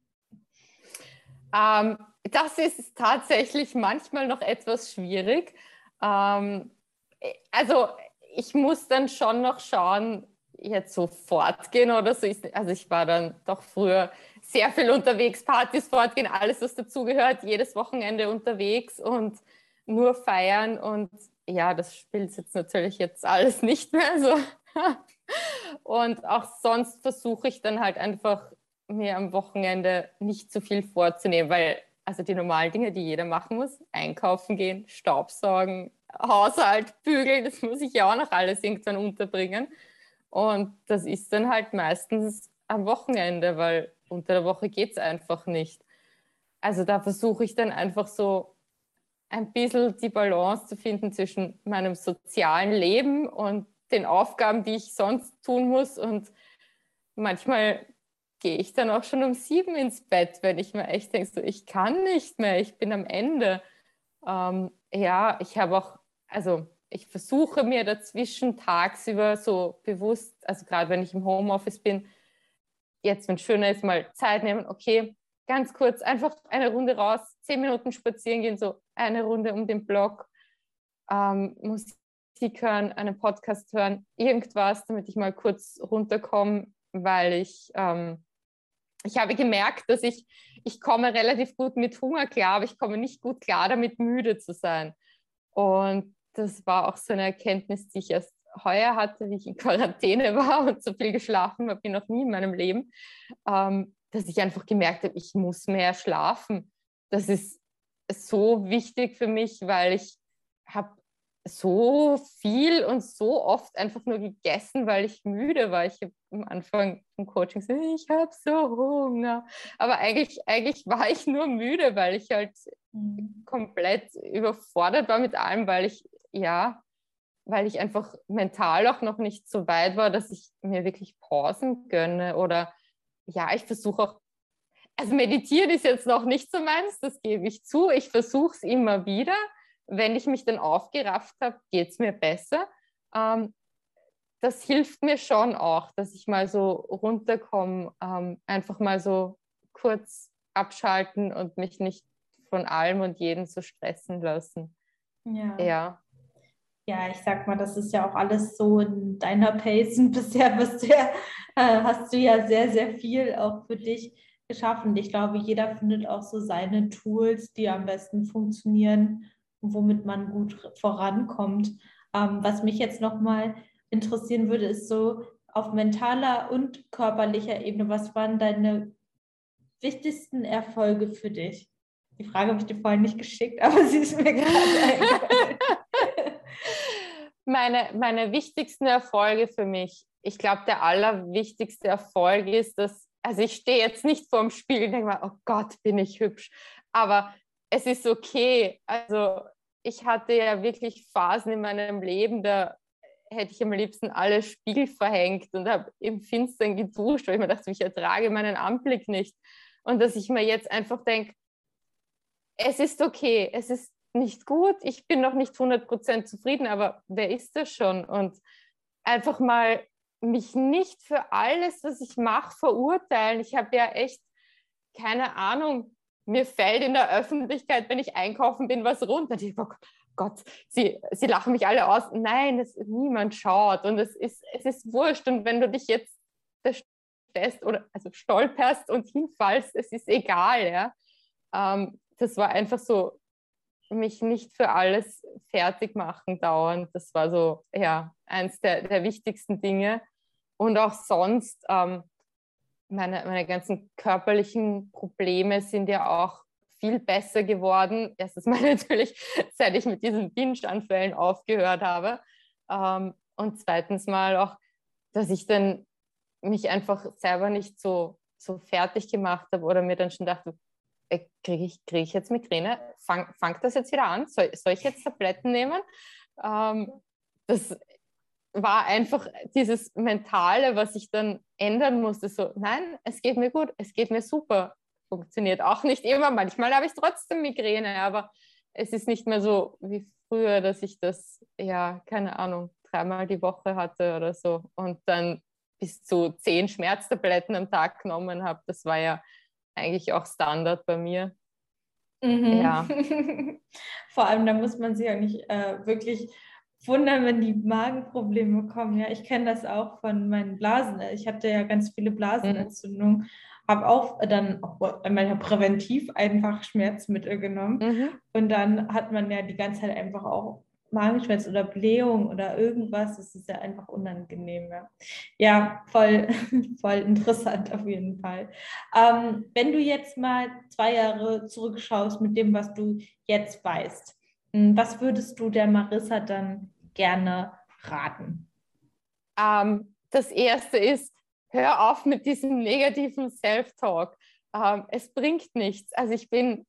Ähm, das ist tatsächlich manchmal noch etwas schwierig. Ähm, also ich muss dann schon noch schauen, jetzt so fortgehen oder so. Also ich war dann doch früher sehr viel unterwegs, Partys fortgehen, alles, was dazugehört, jedes Wochenende unterwegs und nur feiern. Und ja, das spielt jetzt natürlich jetzt alles nicht mehr so. Und auch sonst versuche ich dann halt einfach mir am Wochenende nicht zu viel vorzunehmen, weil also die normalen Dinge, die jeder machen muss, einkaufen gehen, Staubsaugen, Haushalt, bügeln, das muss ich ja auch noch alles irgendwann unterbringen. Und das ist dann halt meistens am Wochenende, weil unter der Woche geht es einfach nicht. Also da versuche ich dann einfach so ein bisschen die Balance zu finden zwischen meinem sozialen Leben und den Aufgaben, die ich sonst tun muss. Und manchmal gehe ich dann auch schon um sieben ins Bett, wenn ich mir echt denke, so, ich kann nicht mehr, ich bin am Ende. Ähm, ja, ich habe auch, also ich versuche mir dazwischen tagsüber so bewusst, also gerade wenn ich im Homeoffice bin, jetzt, wenn es schöner ist, mal Zeit nehmen, okay, ganz kurz, einfach eine Runde raus, zehn Minuten spazieren gehen, so eine Runde um den Block, ähm, Musik hören, einen Podcast hören, irgendwas, damit ich mal kurz runterkomme, weil ich ähm, ich habe gemerkt, dass ich, ich komme relativ gut mit Hunger klar, aber ich komme nicht gut klar damit, müde zu sein. Und das war auch so eine Erkenntnis, die ich erst heuer hatte, wie ich in Quarantäne war und so viel geschlafen habe wie noch nie in meinem Leben, ähm, dass ich einfach gemerkt habe, ich muss mehr schlafen. Das ist so wichtig für mich, weil ich habe so viel und so oft einfach nur gegessen, weil ich müde war. Ich habe am Anfang vom Coaching gesagt, ich habe so Hunger. Aber eigentlich, eigentlich war ich nur müde, weil ich halt mhm. komplett überfordert war mit allem, weil ich, ja, weil ich einfach mental auch noch nicht so weit war, dass ich mir wirklich Pausen gönne. Oder ja, ich versuche auch, also meditieren ist jetzt noch nicht so meins, das gebe ich zu. Ich versuche es immer wieder wenn ich mich dann aufgerafft habe, geht es mir besser. Ähm, das hilft mir schon auch, dass ich mal so runterkomme, ähm, einfach mal so kurz abschalten und mich nicht von allem und jedem so stressen lassen. Ja. ja. Ja, ich sag mal, das ist ja auch alles so in deiner Pace und bisher bist du ja, äh, hast du ja sehr, sehr viel auch für dich geschaffen. Ich glaube, jeder findet auch so seine Tools, die am besten funktionieren womit man gut vorankommt. Ähm, was mich jetzt nochmal interessieren würde, ist so auf mentaler und körperlicher Ebene, was waren deine wichtigsten Erfolge für dich? Die Frage habe ich dir vorhin nicht geschickt, aber sie ist mir gerade eingefallen. Meine, meine wichtigsten Erfolge für mich, ich glaube, der allerwichtigste Erfolg ist, dass, also ich stehe jetzt nicht vorm Spiegel und denke mal, oh Gott, bin ich hübsch. Aber es ist okay. Also ich hatte ja wirklich Phasen in meinem Leben, da hätte ich am liebsten alle Spiegel verhängt und habe im Finstern geduscht, weil ich mir dachte, ich ertrage meinen Anblick nicht. Und dass ich mir jetzt einfach denke, es ist okay, es ist nicht gut, ich bin noch nicht 100% zufrieden, aber wer ist das schon? Und einfach mal mich nicht für alles, was ich mache, verurteilen. Ich habe ja echt keine Ahnung, mir fällt in der Öffentlichkeit, wenn ich einkaufen bin, was runter. Ich, oh, Gott, sie, sie lachen mich alle aus. Nein, es, niemand schaut und es ist, es ist wurscht. Und wenn du dich jetzt stellst oder also stolperst und hinfallst, es ist egal. Ja? Ähm, das war einfach so, mich nicht für alles fertig machen dauernd. Das war so, ja, eins der, der wichtigsten Dinge. Und auch sonst, ähm, meine, meine ganzen körperlichen Probleme sind ja auch viel besser geworden. Erstens mal natürlich, seit ich mit diesen Binge-Anfällen aufgehört habe. Ähm, und zweitens mal auch, dass ich dann mich einfach selber nicht so, so fertig gemacht habe oder mir dann schon dachte, kriege ich, krieg ich jetzt Migräne? Fang, fang das jetzt wieder an? Soll, soll ich jetzt Tabletten nehmen? Ähm, das war einfach dieses Mentale, was ich dann ändern musste. So, nein, es geht mir gut, es geht mir super. Funktioniert auch nicht immer. Manchmal habe ich trotzdem Migräne, aber es ist nicht mehr so wie früher, dass ich das, ja, keine Ahnung, dreimal die Woche hatte oder so und dann bis zu zehn Schmerztabletten am Tag genommen habe. Das war ja eigentlich auch Standard bei mir. Mhm. Ja. Vor allem, da muss man sich ja nicht äh, wirklich wundern, wenn die Magenprobleme kommen. Ja, ich kenne das auch von meinen Blasen. Ich hatte ja ganz viele Blasenentzündungen, mhm. habe auch dann auch einmal präventiv einfach Schmerzmittel genommen. Mhm. Und dann hat man ja die ganze Zeit einfach auch Magenschmerz oder Blähung oder irgendwas, das ist ja einfach unangenehm. Ja, ja voll, voll interessant auf jeden Fall. Ähm, wenn du jetzt mal zwei Jahre zurückschaust mit dem, was du jetzt weißt, hm, was würdest du der Marissa dann gerne raten? Ähm, das erste ist, hör auf mit diesem negativen Self-Talk. Ähm, es bringt nichts. Also ich bin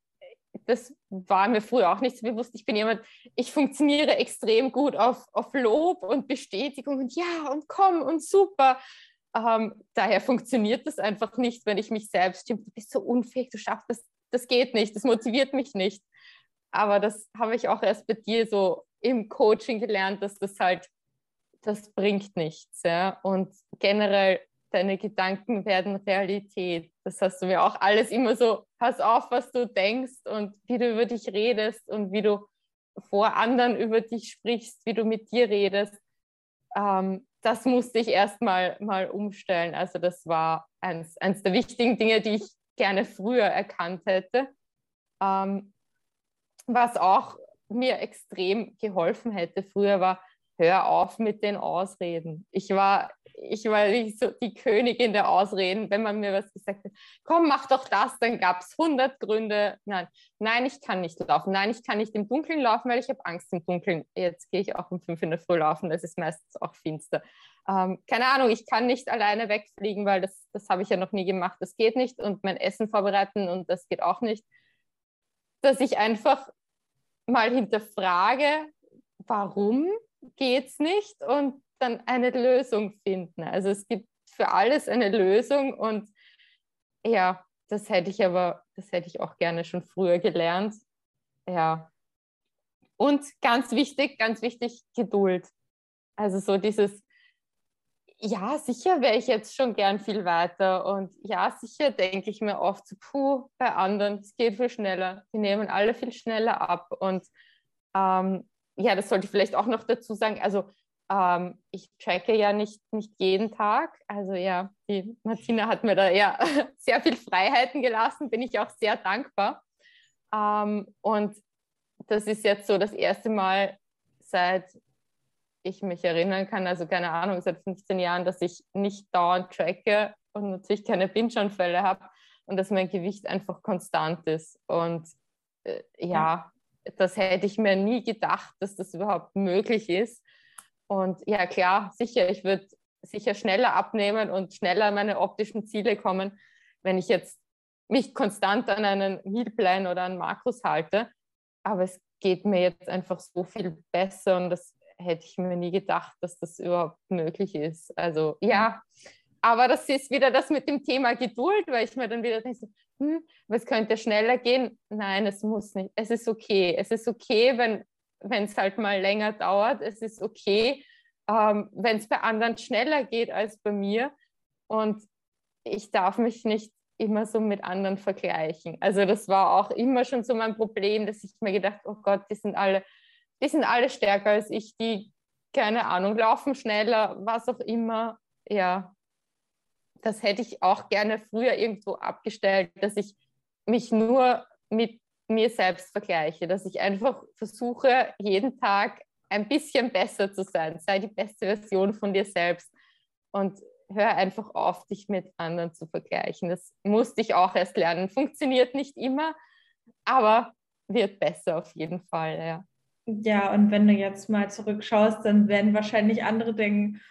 das war mir früher auch nicht so bewusst. Ich bin jemand, ich funktioniere extrem gut auf, auf Lob und Bestätigung und ja und komm und super. Ähm, daher funktioniert das einfach nicht, wenn ich mich selbst stimmt, du bist so unfähig, du schaffst das, das geht nicht, das motiviert mich nicht. Aber das habe ich auch erst bei dir so im Coaching gelernt, dass das halt, das bringt nichts. Ja? Und generell deine Gedanken werden Realität. Das hast du mir auch alles immer so, pass auf, was du denkst und wie du über dich redest und wie du vor anderen über dich sprichst, wie du mit dir redest. Ähm, das musste ich erst mal, mal umstellen. Also das war eins, eins der wichtigen Dinge, die ich gerne früher erkannt hätte. Ähm, was auch mir extrem geholfen hätte früher war, hör auf mit den Ausreden. Ich war ich war nicht so die Königin der Ausreden, wenn man mir was gesagt hat, komm, mach doch das, dann gab es 100 Gründe. Nein, nein, ich kann nicht laufen. Nein, ich kann nicht im Dunkeln laufen, weil ich habe Angst im Dunkeln. Jetzt gehe ich auch um fünf in der Früh laufen, das ist meistens auch finster. Ähm, keine Ahnung, ich kann nicht alleine wegfliegen, weil das, das habe ich ja noch nie gemacht. Das geht nicht und mein Essen vorbereiten und das geht auch nicht. Dass ich einfach mal hinterfrage, warum geht es nicht und dann eine Lösung finden. Also es gibt für alles eine Lösung und ja, das hätte ich aber, das hätte ich auch gerne schon früher gelernt. Ja. Und ganz wichtig, ganz wichtig, Geduld. Also so dieses, ja, sicher wäre ich jetzt schon gern viel weiter und ja, sicher denke ich mir oft, puh, bei anderen, es geht viel schneller, die nehmen alle viel schneller ab und ähm, ja, das sollte ich vielleicht auch noch dazu sagen, also ähm, ich tracke ja nicht, nicht jeden Tag. Also ja, die Martina hat mir da ja sehr viel Freiheiten gelassen, bin ich auch sehr dankbar. Ähm, und das ist jetzt so das erste Mal seit ich mich erinnern kann, also keine Ahnung, seit 15 Jahren, dass ich nicht dauernd tracke und natürlich keine Binge-Anfälle habe und dass mein Gewicht einfach konstant ist. Und äh, ja, das hätte ich mir nie gedacht, dass das überhaupt möglich ist. Und ja, klar, sicher, ich würde sicher schneller abnehmen und schneller an meine optischen Ziele kommen, wenn ich jetzt mich konstant an einen Mealplan oder an Makros halte. Aber es geht mir jetzt einfach so viel besser und das hätte ich mir nie gedacht, dass das überhaupt möglich ist. Also ja, aber das ist wieder das mit dem Thema Geduld, weil ich mir dann wieder denke, hm, was könnte schneller gehen? Nein, es muss nicht. Es ist okay. Es ist okay, wenn wenn es halt mal länger dauert. Es ist okay, ähm, wenn es bei anderen schneller geht als bei mir. Und ich darf mich nicht immer so mit anderen vergleichen. Also das war auch immer schon so mein Problem, dass ich mir gedacht, oh Gott, die sind alle die sind alle stärker als ich, die, keine Ahnung, laufen schneller, was auch immer. Ja, das hätte ich auch gerne früher irgendwo abgestellt, dass ich mich nur mit mir selbst vergleiche, dass ich einfach versuche, jeden Tag ein bisschen besser zu sein. Sei die beste Version von dir selbst und hör einfach auf, dich mit anderen zu vergleichen. Das musste ich auch erst lernen. Funktioniert nicht immer, aber wird besser auf jeden Fall, ja. Ja, und wenn du jetzt mal zurückschaust, dann werden wahrscheinlich andere denken,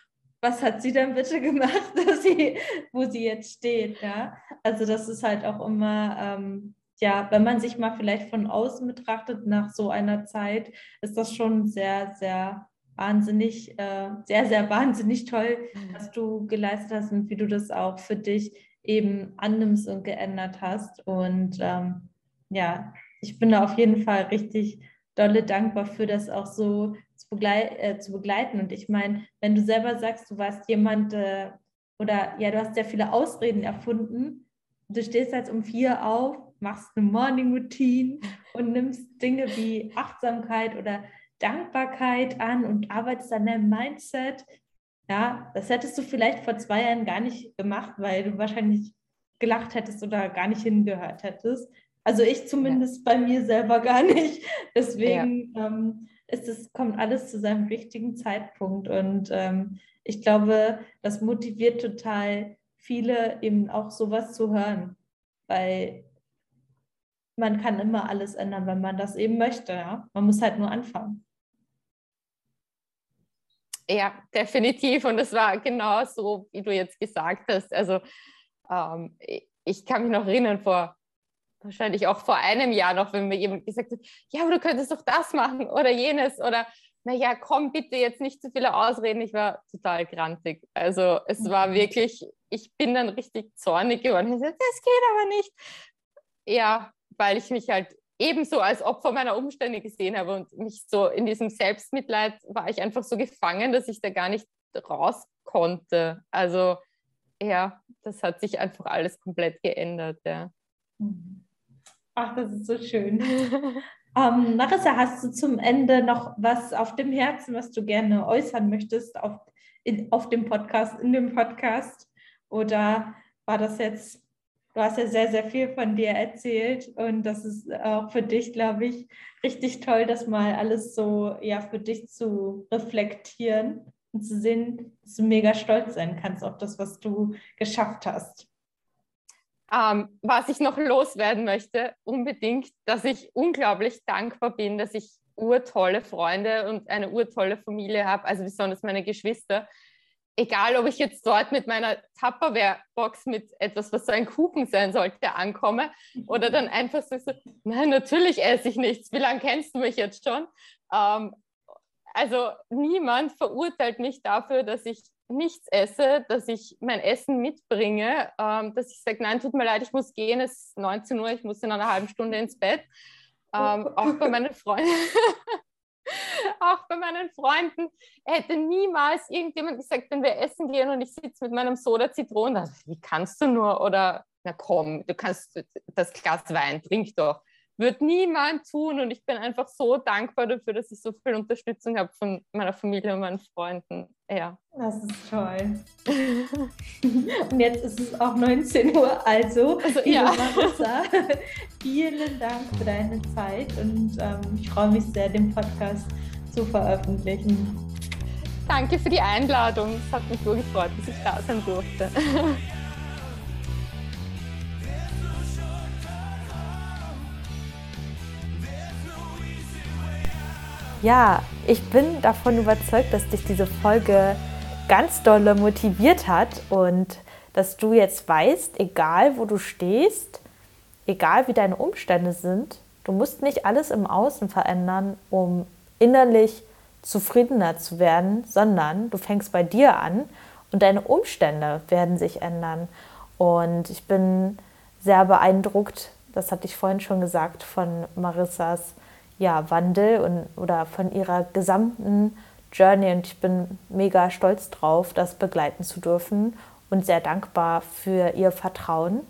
was hat sie denn bitte gemacht, dass sie, wo sie jetzt steht, ja? Also das ist halt auch immer, ähm, ja, wenn man sich mal vielleicht von außen betrachtet nach so einer Zeit, ist das schon sehr, sehr wahnsinnig, äh, sehr, sehr wahnsinnig toll, was du geleistet hast und wie du das auch für dich eben annimmst und geändert hast. Und ähm, ja, ich bin da auf jeden Fall richtig dolle dankbar für das auch so zu, begleit, äh, zu begleiten. Und ich meine, wenn du selber sagst, du warst jemand äh, oder ja, du hast sehr viele Ausreden erfunden, du stehst jetzt um vier auf, machst eine Morning Routine und nimmst Dinge wie Achtsamkeit oder Dankbarkeit an und arbeitest an deinem Mindset. Ja, das hättest du vielleicht vor zwei Jahren gar nicht gemacht, weil du wahrscheinlich gelacht hättest oder gar nicht hingehört hättest. Also ich zumindest ja. bei mir selber gar nicht. Deswegen ja. ähm, ist es, kommt alles zu seinem richtigen Zeitpunkt. Und ähm, ich glaube, das motiviert total viele, eben auch sowas zu hören. Weil man kann immer alles ändern, wenn man das eben möchte. Ja? Man muss halt nur anfangen. Ja, definitiv. Und es war genau so, wie du jetzt gesagt hast. Also ähm, ich kann mich noch erinnern, vor wahrscheinlich auch vor einem Jahr noch, wenn mir jemand gesagt hat, ja, aber du könntest doch das machen oder jenes oder naja, komm bitte jetzt nicht zu viele Ausreden. Ich war total grantig. Also es mhm. war wirklich, ich bin dann richtig zornig geworden. Ich sagte, das geht aber nicht. Ja, weil ich mich halt ebenso als Opfer meiner Umstände gesehen habe und mich so in diesem Selbstmitleid war ich einfach so gefangen, dass ich da gar nicht raus konnte. Also ja, das hat sich einfach alles komplett geändert. Ja. Mhm. Ach, das ist so schön. ähm, Marissa, hast du zum Ende noch was auf dem Herzen, was du gerne äußern möchtest auf, in, auf dem Podcast, in dem Podcast? Oder war das jetzt, du hast ja sehr, sehr viel von dir erzählt und das ist auch für dich, glaube ich, richtig toll, das mal alles so ja für dich zu reflektieren und zu sehen, dass du mega stolz sein kannst auf das, was du geschafft hast. Ähm, was ich noch loswerden möchte, unbedingt, dass ich unglaublich dankbar bin, dass ich urtolle Freunde und eine urtolle Familie habe, also besonders meine Geschwister. Egal, ob ich jetzt dort mit meiner Tupperware-Box mit etwas, was so ein Kuchen sein sollte, ankomme oder dann einfach so, so nein, natürlich esse ich nichts. Wie lange kennst du mich jetzt schon? Ähm, also niemand verurteilt mich dafür, dass ich nichts esse, dass ich mein Essen mitbringe, ähm, dass ich sage, nein, tut mir leid, ich muss gehen, es ist 19 Uhr, ich muss in einer halben Stunde ins Bett. Ähm, auch bei meinen Freunden. auch bei meinen Freunden hätte niemals irgendjemand gesagt, wenn wir essen gehen und ich sitze mit meinem Soda Zitronen, wie kannst du nur? Oder na komm, du kannst das Glas Wein, trink doch wird niemand tun. Und ich bin einfach so dankbar dafür, dass ich so viel Unterstützung habe von meiner Familie und meinen Freunden. Ja. Das ist toll. und jetzt ist es auch 19 Uhr, also, also ja. Marissa, vielen Dank für deine Zeit und ähm, ich freue mich sehr, den Podcast zu veröffentlichen. Danke für die Einladung. Es hat mich so gefreut, dass ich da sein durfte. Ja, ich bin davon überzeugt, dass dich diese Folge ganz dolle motiviert hat und dass du jetzt weißt, egal wo du stehst, egal wie deine Umstände sind, du musst nicht alles im Außen verändern, um innerlich zufriedener zu werden, sondern du fängst bei dir an und deine Umstände werden sich ändern. Und ich bin sehr beeindruckt, das hatte ich vorhin schon gesagt, von Marissas ja, Wandel und, oder von ihrer gesamten Journey. Und ich bin mega stolz drauf, das begleiten zu dürfen und sehr dankbar für ihr Vertrauen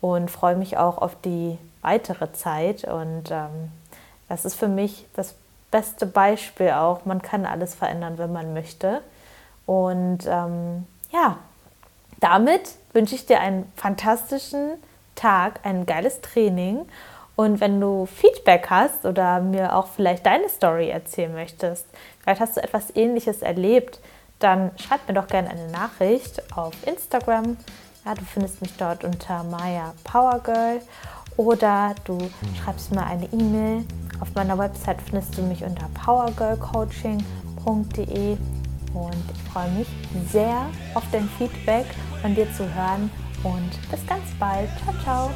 und freue mich auch auf die weitere Zeit. Und ähm, das ist für mich das beste Beispiel auch. Man kann alles verändern, wenn man möchte. Und ähm, ja, damit wünsche ich dir einen fantastischen Tag, ein geiles Training. Und wenn du Feedback hast oder mir auch vielleicht deine Story erzählen möchtest, vielleicht hast du etwas Ähnliches erlebt, dann schreib mir doch gerne eine Nachricht auf Instagram. Ja, du findest mich dort unter Maya Powergirl oder du schreibst mir eine E-Mail. Auf meiner Website findest du mich unter powergirlcoaching.de und ich freue mich sehr auf dein Feedback von dir zu hören und bis ganz bald. Ciao, ciao.